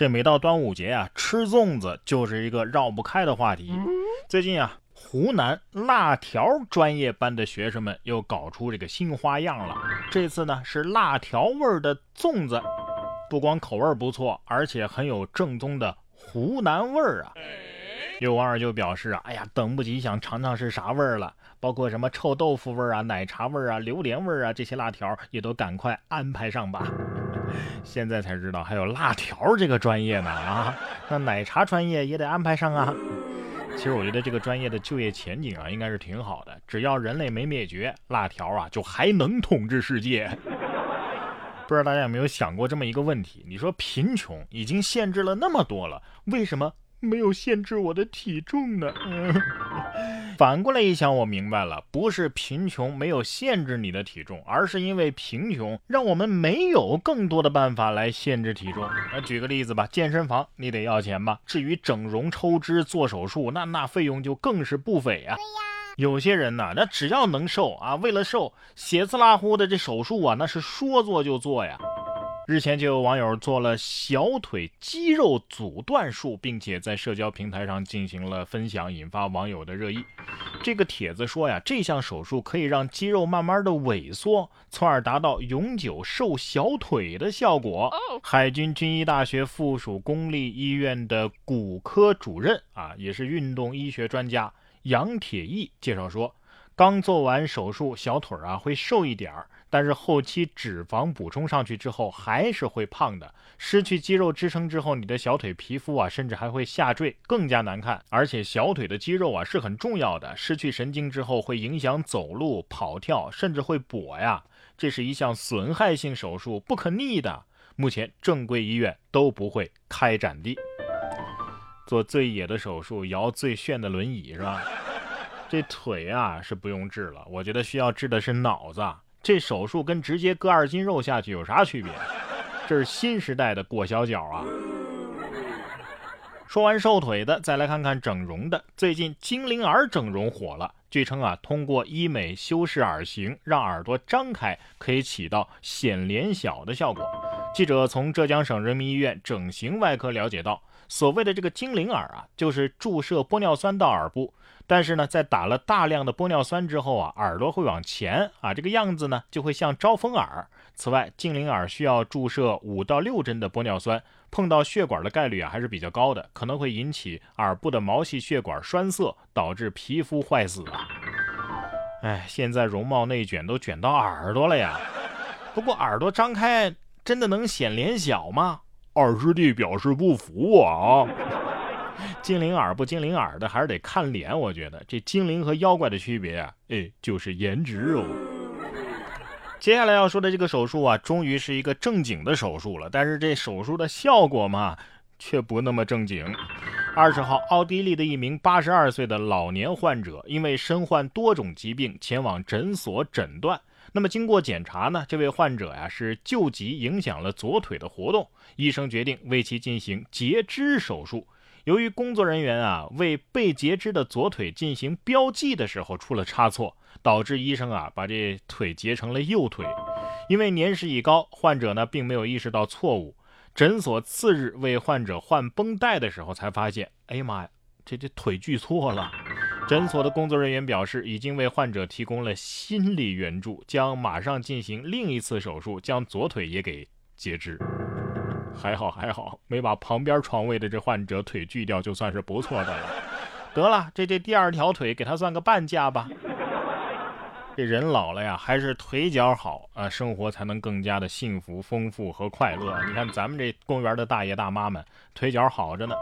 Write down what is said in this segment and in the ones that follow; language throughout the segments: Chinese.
这每到端午节啊，吃粽子就是一个绕不开的话题。最近啊，湖南辣条专业班的学生们又搞出这个新花样了。这次呢是辣条味儿的粽子，不光口味不错，而且很有正宗的湖南味儿啊。有网友就表示啊，哎呀，等不及想尝尝是啥味儿了，包括什么臭豆腐味儿啊、奶茶味儿啊、榴莲味儿啊，这些辣条也都赶快安排上吧。现在才知道还有辣条这个专业呢啊！那奶茶专业也得安排上啊。其实我觉得这个专业的就业前景啊，应该是挺好的。只要人类没灭绝，辣条啊就还能统治世界。不知道大家有没有想过这么一个问题？你说贫穷已经限制了那么多了，为什么？没有限制我的体重呢。反过来一想，我明白了，不是贫穷没有限制你的体重，而是因为贫穷让我们没有更多的办法来限制体重。那举个例子吧，健身房你得要钱吧？至于整容、抽脂、做手术，那那费用就更是不菲啊。有些人呢，那只要能瘦啊，为了瘦，血刺拉呼的这手术啊，那是说做就做呀。日前就有网友做了小腿肌肉阻断术，并且在社交平台上进行了分享，引发网友的热议。这个帖子说呀，这项手术可以让肌肉慢慢的萎缩，从而达到永久瘦小腿的效果。海军军医大学附属公立医院的骨科主任啊，也是运动医学专家杨铁毅介绍说，刚做完手术，小腿啊会瘦一点儿。但是后期脂肪补充上去之后还是会胖的，失去肌肉支撑之后，你的小腿皮肤啊，甚至还会下坠，更加难看。而且小腿的肌肉啊是很重要的，失去神经之后会影响走路、跑跳，甚至会跛呀。这是一项损害性手术，不可逆的。目前正规医院都不会开展的。做最野的手术，摇最炫的轮椅是吧？这腿啊是不用治了，我觉得需要治的是脑子。这手术跟直接割二斤肉下去有啥区别？这是新时代的裹小脚啊！说完瘦腿的，再来看看整容的。最近精灵耳整容火了，据称啊，通过医美修饰耳形，让耳朵张开，可以起到显脸小的效果。记者从浙江省人民医院整形外科了解到，所谓的这个精灵耳啊，就是注射玻尿酸到耳部。但是呢，在打了大量的玻尿酸之后啊，耳朵会往前啊，这个样子呢就会像招风耳。此外，精灵耳需要注射五到六针的玻尿酸，碰到血管的概率啊还是比较高的，可能会引起耳部的毛细血管栓塞，导致皮肤坏死啊。哎，现在容貌内卷都卷到耳朵了呀。不过耳朵张开真的能显脸小吗？二师弟表示不服啊。精灵耳不精灵耳的，还是得看脸。我觉得这精灵和妖怪的区别啊，哎，就是颜值哦。接下来要说的这个手术啊，终于是一个正经的手术了。但是这手术的效果嘛，却不那么正经。二十号，奥地利的一名八十二岁的老年患者，因为身患多种疾病，前往诊所诊断。那么经过检查呢，这位患者呀是旧疾影响了左腿的活动，医生决定为其进行截肢手术。由于工作人员啊为被截肢的左腿进行标记的时候出了差错，导致医生啊把这腿截成了右腿。因为年事已高，患者呢并没有意识到错误。诊所次日为患者换绷带的时候，才发现，哎呀妈呀，这这腿锯错了。诊所的工作人员表示，已经为患者提供了心理援助，将马上进行另一次手术，将左腿也给截肢。还好还好，没把旁边床位的这患者腿锯掉，就算是不错的了。得了，这这第二条腿给他算个半价吧。这人老了呀，还是腿脚好啊，生活才能更加的幸福、丰富和快乐。你看咱们这公园的大爷大妈们，腿脚好着呢。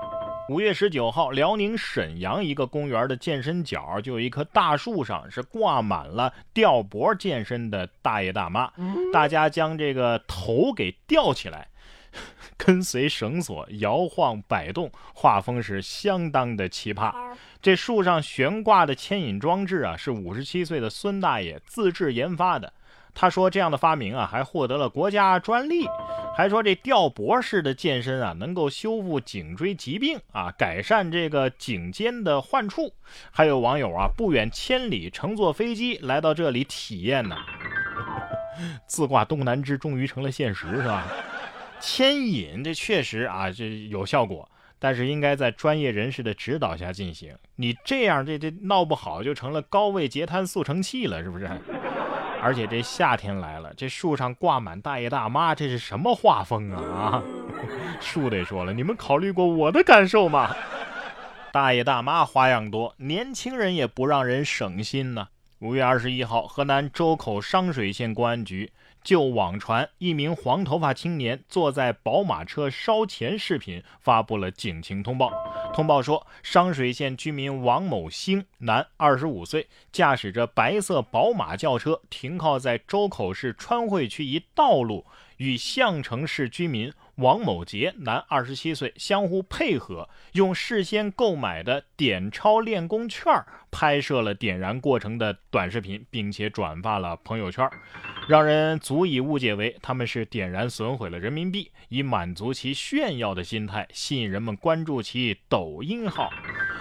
五月十九号，辽宁沈阳一个公园的健身角就有一棵大树上是挂满了吊脖健身的大爷大妈，大家将这个头给吊起来。跟随绳索摇晃摆动，画风是相当的奇葩。这树上悬挂的牵引装置啊，是五十七岁的孙大爷自制研发的。他说这样的发明啊，还获得了国家专利。还说这吊脖式的健身啊，能够修复颈椎疾病啊，改善这个颈肩的患处。还有网友啊，不远千里乘坐飞机来到这里体验呢。自挂东南枝终于成了现实，是吧？牵引这确实啊，这有效果，但是应该在专业人士的指导下进行。你这样这这闹不好就成了高位截瘫速成器了，是不是？而且这夏天来了，这树上挂满大爷大妈，这是什么画风啊？啊，树得说了，你们考虑过我的感受吗？大爷大妈花样多，年轻人也不让人省心呢。五月二十一号，河南周口商水县公安局就网传一名黄头发青年坐在宝马车烧钱视频发布了警情通报。通报说，商水县居民王某兴，男，二十五岁，驾驶着白色宝马轿车停靠在周口市川汇区一道路，与项城市居民。王某杰，男，二十七岁，相互配合，用事先购买的点钞练功券拍摄了点燃过程的短视频，并且转发了朋友圈，让人足以误解为他们是点燃损毁了人民币，以满足其炫耀的心态，吸引人们关注其抖音号。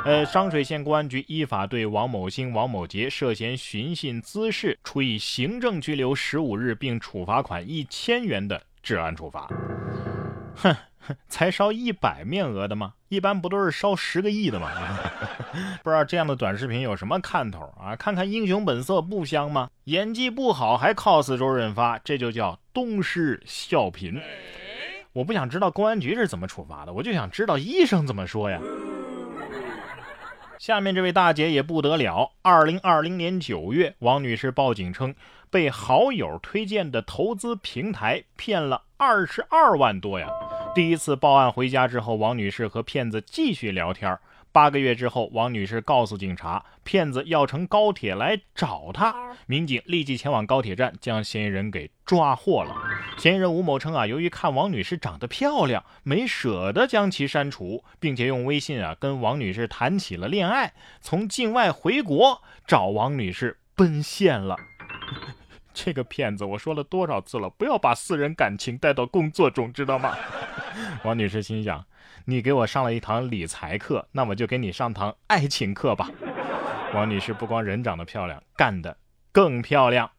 呃，商水县公安局依法对王某兴、王某杰涉嫌寻衅滋事，处以行政拘留十五日，并处罚款一千元的治安处罚。哼，才烧一百面额的吗？一般不都是烧十个亿的吗？不知道这样的短视频有什么看头啊？看看《英雄本色》不香吗？演技不好还 cos 周润发，这就叫东施效颦。我不想知道公安局是怎么处罚的，我就想知道医生怎么说呀。下面这位大姐也不得了。二零二零年九月，王女士报警称被好友推荐的投资平台骗了二十二万多呀。第一次报案回家之后，王女士和骗子继续聊天。八个月之后，王女士告诉警察，骗子要乘高铁来找她。民警立即前往高铁站，将嫌疑人给抓获了。嫌疑人吴某称啊，由于看王女士长得漂亮，没舍得将其删除，并且用微信啊跟王女士谈起了恋爱。从境外回国找王女士奔现了。这个骗子，我说了多少次了，不要把私人感情带到工作中，知道吗？王女士心想。你给我上了一堂理财课，那我就给你上堂爱情课吧。王女士不光人长得漂亮，干得更漂亮。